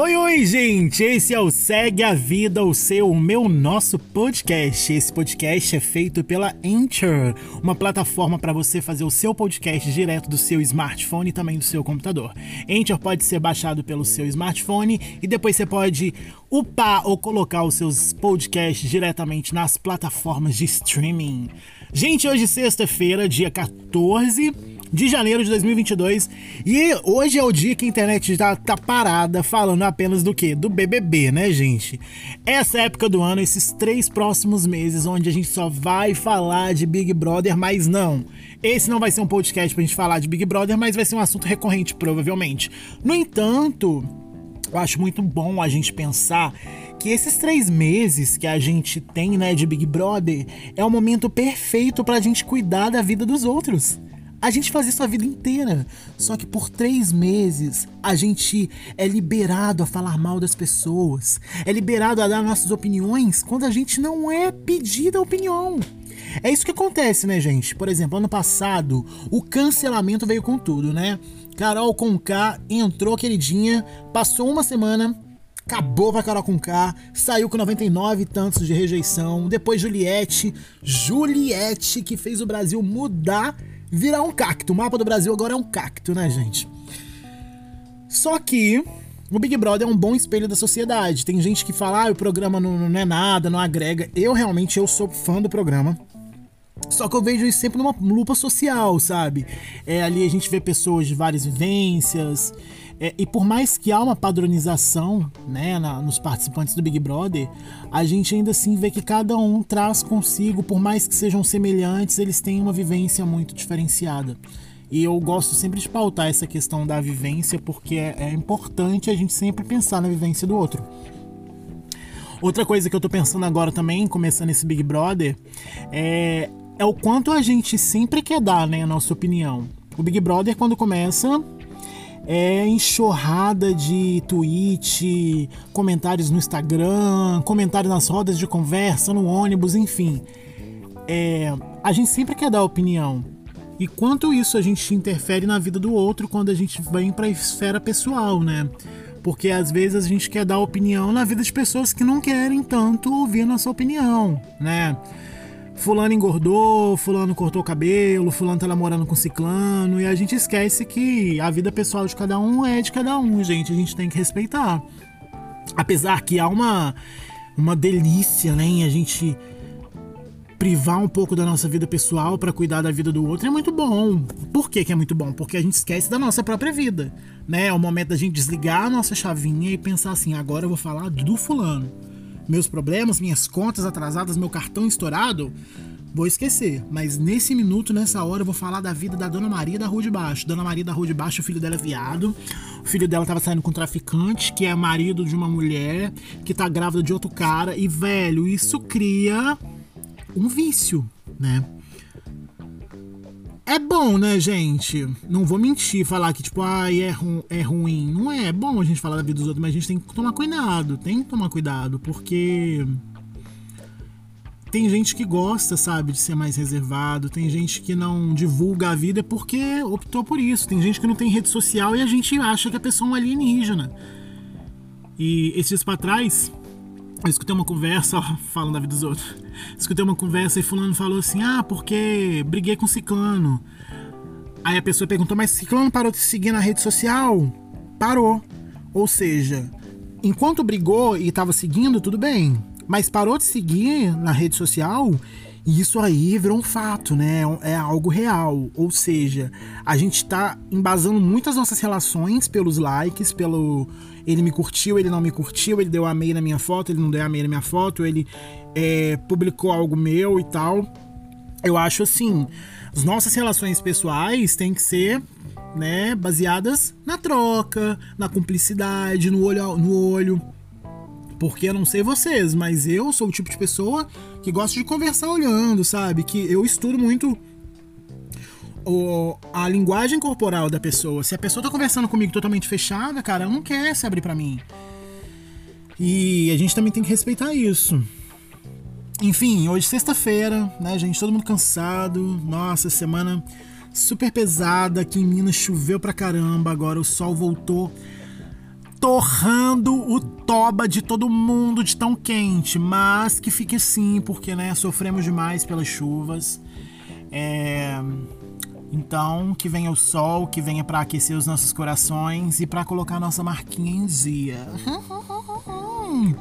Oi, oi, gente! Esse é o Segue a Vida, o seu, o meu, nosso podcast. Esse podcast é feito pela Anchor, uma plataforma para você fazer o seu podcast direto do seu smartphone e também do seu computador. Anchor pode ser baixado pelo seu smartphone e depois você pode upar ou colocar os seus podcasts diretamente nas plataformas de streaming. Gente, hoje sexta-feira, dia 14 de janeiro de 2022. E hoje é o dia que a internet já tá parada falando apenas do que? Do BBB, né, gente? Essa época do ano, esses três próximos meses, onde a gente só vai falar de Big Brother, mas não. Esse não vai ser um podcast pra gente falar de Big Brother, mas vai ser um assunto recorrente, provavelmente. No entanto, eu acho muito bom a gente pensar que esses três meses que a gente tem, né, de Big Brother, é o momento perfeito pra gente cuidar da vida dos outros a gente faz isso a vida inteira. Só que por três meses a gente é liberado a falar mal das pessoas, é liberado a dar nossas opiniões quando a gente não é pedida opinião. É isso que acontece, né, gente? Por exemplo, ano passado o cancelamento veio com tudo, né? Carol Conká entrou queridinha, passou uma semana, acabou pra Carol Conká, saiu com 99 e tantos de rejeição. Depois Juliette, Juliette que fez o Brasil mudar virar um cacto. O mapa do Brasil agora é um cacto, né, gente? Só que o Big Brother é um bom espelho da sociedade. Tem gente que fala, ah, o programa não, não é nada, não agrega. Eu realmente eu sou fã do programa. Só que eu vejo isso sempre numa lupa social, sabe? É, ali a gente vê pessoas de várias vivências. É, e por mais que há uma padronização né, na, nos participantes do Big Brother, a gente ainda assim vê que cada um traz consigo, por mais que sejam semelhantes, eles têm uma vivência muito diferenciada. E eu gosto sempre de pautar essa questão da vivência, porque é, é importante a gente sempre pensar na vivência do outro. Outra coisa que eu tô pensando agora também, começando esse Big Brother, é, é o quanto a gente sempre quer dar, né, a nossa opinião. O Big Brother, quando começa, é enxurrada de tweet, comentários no Instagram, comentários nas rodas de conversa, no ônibus, enfim. É, a gente sempre quer dar opinião. E quanto isso a gente interfere na vida do outro quando a gente vem para a esfera pessoal, né? Porque às vezes a gente quer dar opinião na vida de pessoas que não querem tanto ouvir a nossa opinião, né? Fulano engordou, fulano cortou o cabelo, fulano tá namorando com ciclano, e a gente esquece que a vida pessoal de cada um é de cada um, gente, a gente tem que respeitar. Apesar que há uma, uma delícia, né, em a gente privar um pouco da nossa vida pessoal para cuidar da vida do outro é muito bom. Por que, que é muito bom? Porque a gente esquece da nossa própria vida, né? É o momento da gente desligar a nossa chavinha e pensar assim, agora eu vou falar do fulano meus problemas, minhas contas atrasadas, meu cartão estourado, vou esquecer. Mas nesse minuto, nessa hora, eu vou falar da vida da Dona Maria da Rua de Baixo. Dona Maria da Rua de Baixo, o filho dela é viado. O filho dela tava saindo com um traficante, que é marido de uma mulher, que tá grávida de outro cara. E, velho, isso cria um vício, né? É bom, né, gente? Não vou mentir, falar que, tipo, ai, é, ru é ruim. Não é, é bom a gente falar da vida dos outros, mas a gente tem que tomar cuidado. Tem que tomar cuidado, porque. Tem gente que gosta, sabe, de ser mais reservado. Tem gente que não divulga a vida porque optou por isso. Tem gente que não tem rede social e a gente acha que a pessoa é um alienígena. E esses dias pra trás, eu escutei uma conversa, falando da vida dos outros. Escutei uma conversa e fulano falou assim: "Ah, porque briguei com ciclano". Aí a pessoa perguntou: "Mas ciclano parou de seguir na rede social?". Parou. Ou seja, enquanto brigou e estava seguindo, tudo bem. Mas parou de seguir na rede social e isso aí virou um fato, né? É algo real. Ou seja, a gente está embasando muitas nossas relações pelos likes, pelo ele me curtiu, ele não me curtiu, ele deu amei na minha foto, ele não deu amei na minha foto, ele é, publicou algo meu e tal. Eu acho assim, as nossas relações pessoais têm que ser né, baseadas na troca, na cumplicidade, no olho no olho. Porque eu não sei vocês, mas eu sou o tipo de pessoa que gosta de conversar olhando, sabe? Que eu estudo muito o, a linguagem corporal da pessoa. Se a pessoa tá conversando comigo totalmente fechada, cara, ela não quer se abrir para mim. E a gente também tem que respeitar isso. Enfim, hoje sexta-feira, né, gente? Todo mundo cansado. Nossa, semana super pesada. Aqui em Minas choveu pra caramba. Agora o sol voltou torrando o toba de todo mundo de tão quente, mas que fique assim, porque né, sofremos demais pelas chuvas. É... Então, que venha o sol, que venha para aquecer os nossos corações e para colocar nossa marquinha em dia.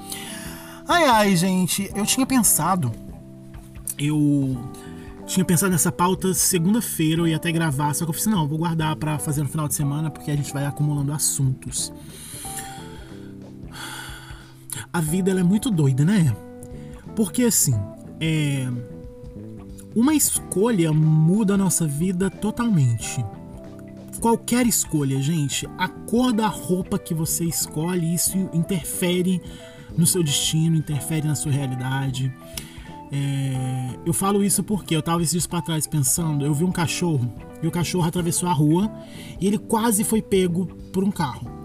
ai ai, gente, eu tinha pensado eu tinha pensado nessa pauta segunda-feira, eu ia até gravar, só que eu falei assim, não, eu vou guardar para fazer no final de semana, porque a gente vai acumulando assuntos. A vida ela é muito doida, né? Porque assim, é uma escolha muda a nossa vida totalmente. Qualquer escolha, gente, a cor da roupa que você escolhe, isso interfere no seu destino, interfere na sua realidade. É, eu falo isso porque eu tava esses dias pra trás pensando, eu vi um cachorro e o cachorro atravessou a rua e ele quase foi pego por um carro.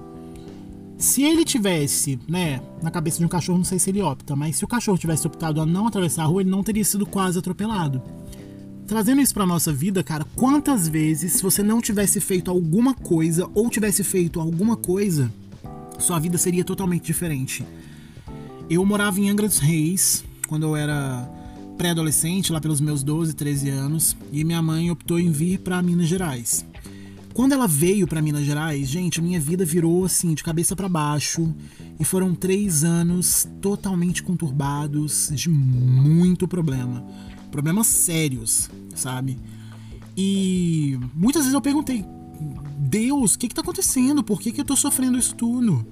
Se ele tivesse, né, na cabeça de um cachorro, não sei se ele opta, mas se o cachorro tivesse optado a não atravessar a rua, ele não teria sido quase atropelado. Trazendo isso pra nossa vida, cara, quantas vezes se você não tivesse feito alguma coisa ou tivesse feito alguma coisa, sua vida seria totalmente diferente. Eu morava em Angra dos Reis, quando eu era pré-adolescente, lá pelos meus 12, 13 anos, e minha mãe optou em vir para Minas Gerais. Quando ela veio para Minas Gerais, gente, minha vida virou assim, de cabeça para baixo, e foram três anos totalmente conturbados, de muito problema. Problemas sérios, sabe? E muitas vezes eu perguntei, Deus, o que, que tá acontecendo? Por que, que eu tô sofrendo isso tudo?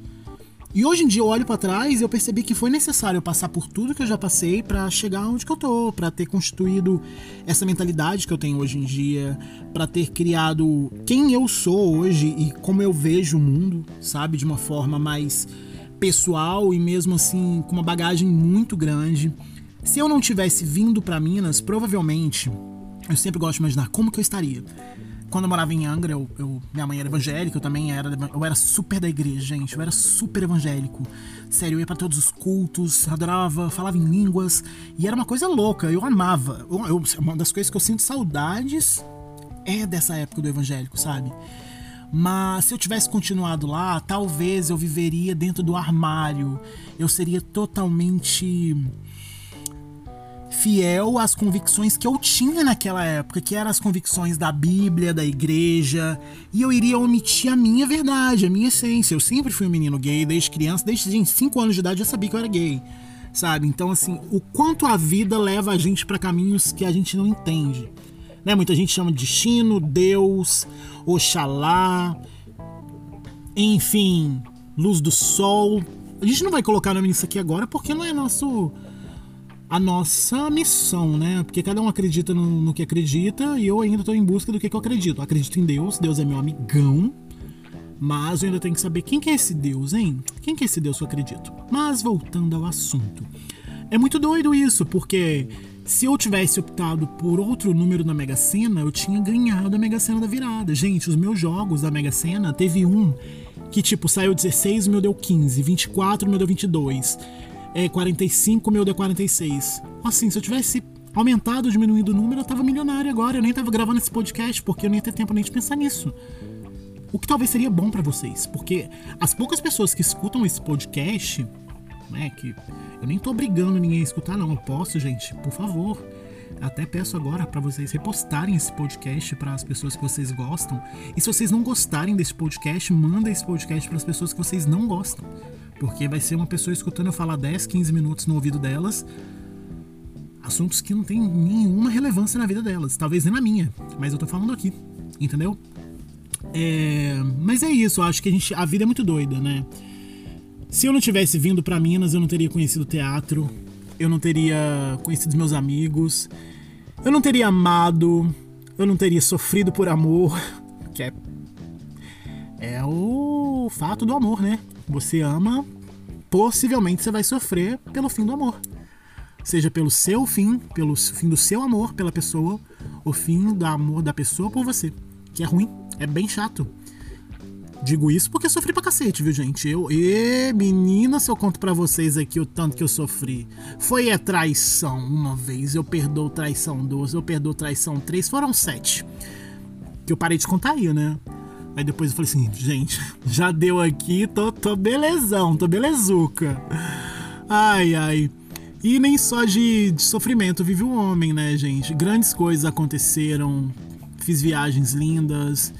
E hoje em dia eu olho para trás e eu percebi que foi necessário passar por tudo que eu já passei para chegar onde que eu tô, para ter constituído essa mentalidade que eu tenho hoje em dia, para ter criado quem eu sou hoje e como eu vejo o mundo, sabe, de uma forma mais pessoal e mesmo assim com uma bagagem muito grande. Se eu não tivesse vindo para Minas, provavelmente eu sempre gosto de imaginar como que eu estaria quando eu morava em Angra, eu, eu, minha mãe era evangélica, eu também era. Eu era super da igreja, gente. Eu era super evangélico. Sério, eu ia pra todos os cultos, adorava, falava em línguas. E era uma coisa louca, eu amava. Eu, eu, uma das coisas que eu sinto saudades é dessa época do evangélico, sabe? Mas se eu tivesse continuado lá, talvez eu viveria dentro do armário. Eu seria totalmente fiel às convicções que eu tinha naquela época, que eram as convicções da Bíblia, da igreja, e eu iria omitir a minha verdade, a minha essência. Eu sempre fui um menino gay desde criança, desde 5 anos de idade eu sabia que eu era gay. Sabe? Então assim, o quanto a vida leva a gente para caminhos que a gente não entende. Né? Muita gente chama de destino, Deus, Oxalá, enfim, luz do sol. A gente não vai colocar nome nisso aqui agora porque não é nosso a nossa missão, né? Porque cada um acredita no, no que acredita e eu ainda estou em busca do que, que, eu acredito. Eu acredito em Deus, Deus é meu amigão, mas eu ainda tenho que saber quem que é esse Deus, hein? Quem que é esse Deus que eu acredito? Mas voltando ao assunto. É muito doido isso, porque se eu tivesse optado por outro número na Mega Sena, eu tinha ganhado a Mega Sena da virada. Gente, os meus jogos da Mega Sena teve um que tipo saiu 16, o meu deu 15, 24, o meu deu 22 é 45, meu deu 46. Assim, se eu tivesse aumentado ou diminuído o número, eu tava milionário agora. Eu nem tava gravando esse podcast, porque eu nem ia ter tempo nem de pensar nisso. O que talvez seria bom para vocês, porque as poucas pessoas que escutam esse podcast, né, que eu nem tô obrigando ninguém a escutar, não. Eu posso, gente, por favor. Até peço agora para vocês repostarem esse podcast para as pessoas que vocês gostam. E se vocês não gostarem desse podcast, manda esse podcast para as pessoas que vocês não gostam. Porque vai ser uma pessoa escutando eu falar 10, 15 minutos no ouvido delas, assuntos que não tem nenhuma relevância na vida delas, talvez nem na minha, mas eu tô falando aqui, entendeu? É, mas é isso, eu acho que a, gente, a vida é muito doida, né? Se eu não tivesse vindo para Minas, eu não teria conhecido teatro, eu não teria conhecido meus amigos, eu não teria amado, eu não teria sofrido por amor, que é, é o fato do amor, né? Você ama, possivelmente você vai sofrer pelo fim do amor. Seja pelo seu fim, pelo fim do seu amor pela pessoa, o fim do amor da pessoa por você. Que é ruim, é bem chato. Digo isso porque sofri pra cacete, viu, gente? Eu, e menina, se eu conto pra vocês aqui o tanto que eu sofri. Foi a traição uma vez, eu perdoo traição duas, eu perdoo traição três, foram sete. Que eu parei de contar aí, né? Mas depois eu falei assim, gente, já deu aqui, tô, tô belezão, tô belezuca. Ai, ai. E nem só de, de sofrimento vive o homem, né, gente? Grandes coisas aconteceram, fiz viagens lindas,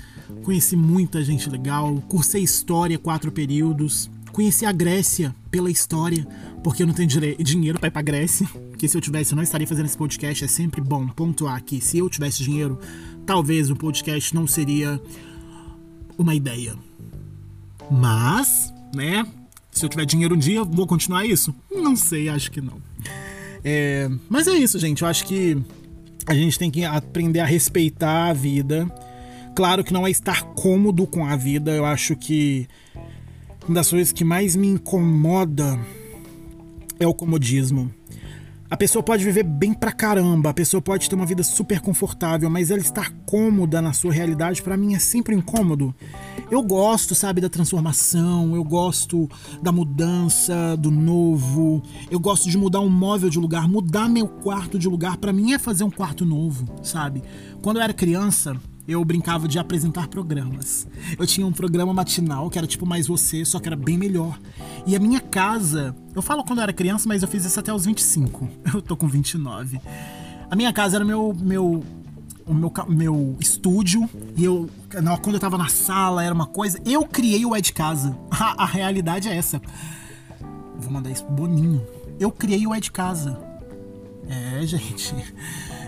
conheci muita gente legal, cursei história quatro períodos, conheci a Grécia pela história, porque eu não tenho dinheiro para ir pra Grécia, que se eu tivesse eu não estaria fazendo esse podcast, é sempre bom pontuar que se eu tivesse dinheiro, talvez o podcast não seria uma ideia. Mas, né, se eu tiver dinheiro um dia, vou continuar isso? Não sei, acho que não. É, mas é isso, gente, eu acho que a gente tem que aprender a respeitar a vida. Claro que não é estar cômodo com a vida, eu acho que uma das coisas que mais me incomoda é o comodismo. A pessoa pode viver bem pra caramba, a pessoa pode ter uma vida super confortável, mas ela estar cômoda na sua realidade, para mim é sempre incômodo. Eu gosto, sabe, da transformação, eu gosto da mudança, do novo. Eu gosto de mudar um móvel de lugar, mudar meu quarto de lugar, para mim é fazer um quarto novo, sabe? Quando eu era criança, eu brincava de apresentar programas. Eu tinha um programa matinal que era tipo Mais Você, só que era bem melhor. E a minha casa, eu falo quando eu era criança, mas eu fiz isso até os 25. Eu tô com 29. A minha casa era meu meu o meu, meu estúdio e eu quando eu tava na sala era uma coisa. Eu criei o É de Casa. A, a realidade é essa. Vou mandar isso pro Boninho. Eu criei o É de Casa. É, gente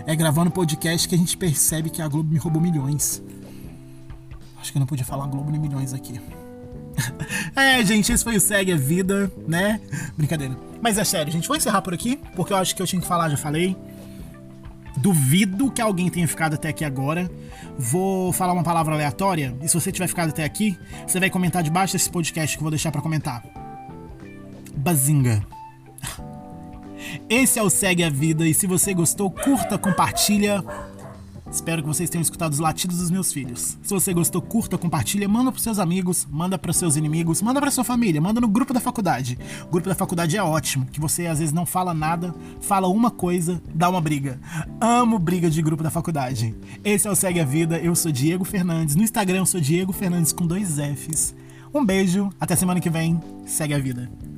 é gravando podcast que a gente percebe que a Globo me roubou milhões. Acho que eu não podia falar Globo nem milhões aqui. é, gente, esse foi o Segue a Vida, né? Brincadeira. Mas é sério, gente, vou encerrar por aqui, porque eu acho que eu tinha que falar, já falei. Duvido que alguém tenha ficado até aqui agora. Vou falar uma palavra aleatória, e se você tiver ficado até aqui, você vai comentar debaixo desse podcast que eu vou deixar para comentar. Bazinga. Esse é o Segue a Vida e se você gostou, curta, compartilha. Espero que vocês tenham escutado os latidos dos meus filhos. Se você gostou, curta, compartilha, manda para seus amigos, manda para seus inimigos, manda para sua família, manda no grupo da faculdade. O grupo da faculdade é ótimo, que você às vezes não fala nada, fala uma coisa, dá uma briga. Amo briga de grupo da faculdade. Esse é o Segue a Vida, eu sou Diego Fernandes. No Instagram eu sou Diego Fernandes com dois Fs. Um beijo, até semana que vem. Segue a vida.